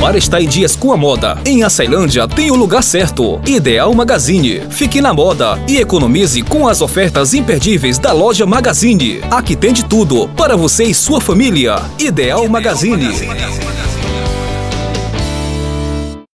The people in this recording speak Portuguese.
Para estar em dias com a moda, em Açailândia tem o lugar certo. Ideal Magazine. Fique na moda e economize com as ofertas imperdíveis da loja Magazine. Aqui tem de tudo para você e sua família. Ideal Magazine.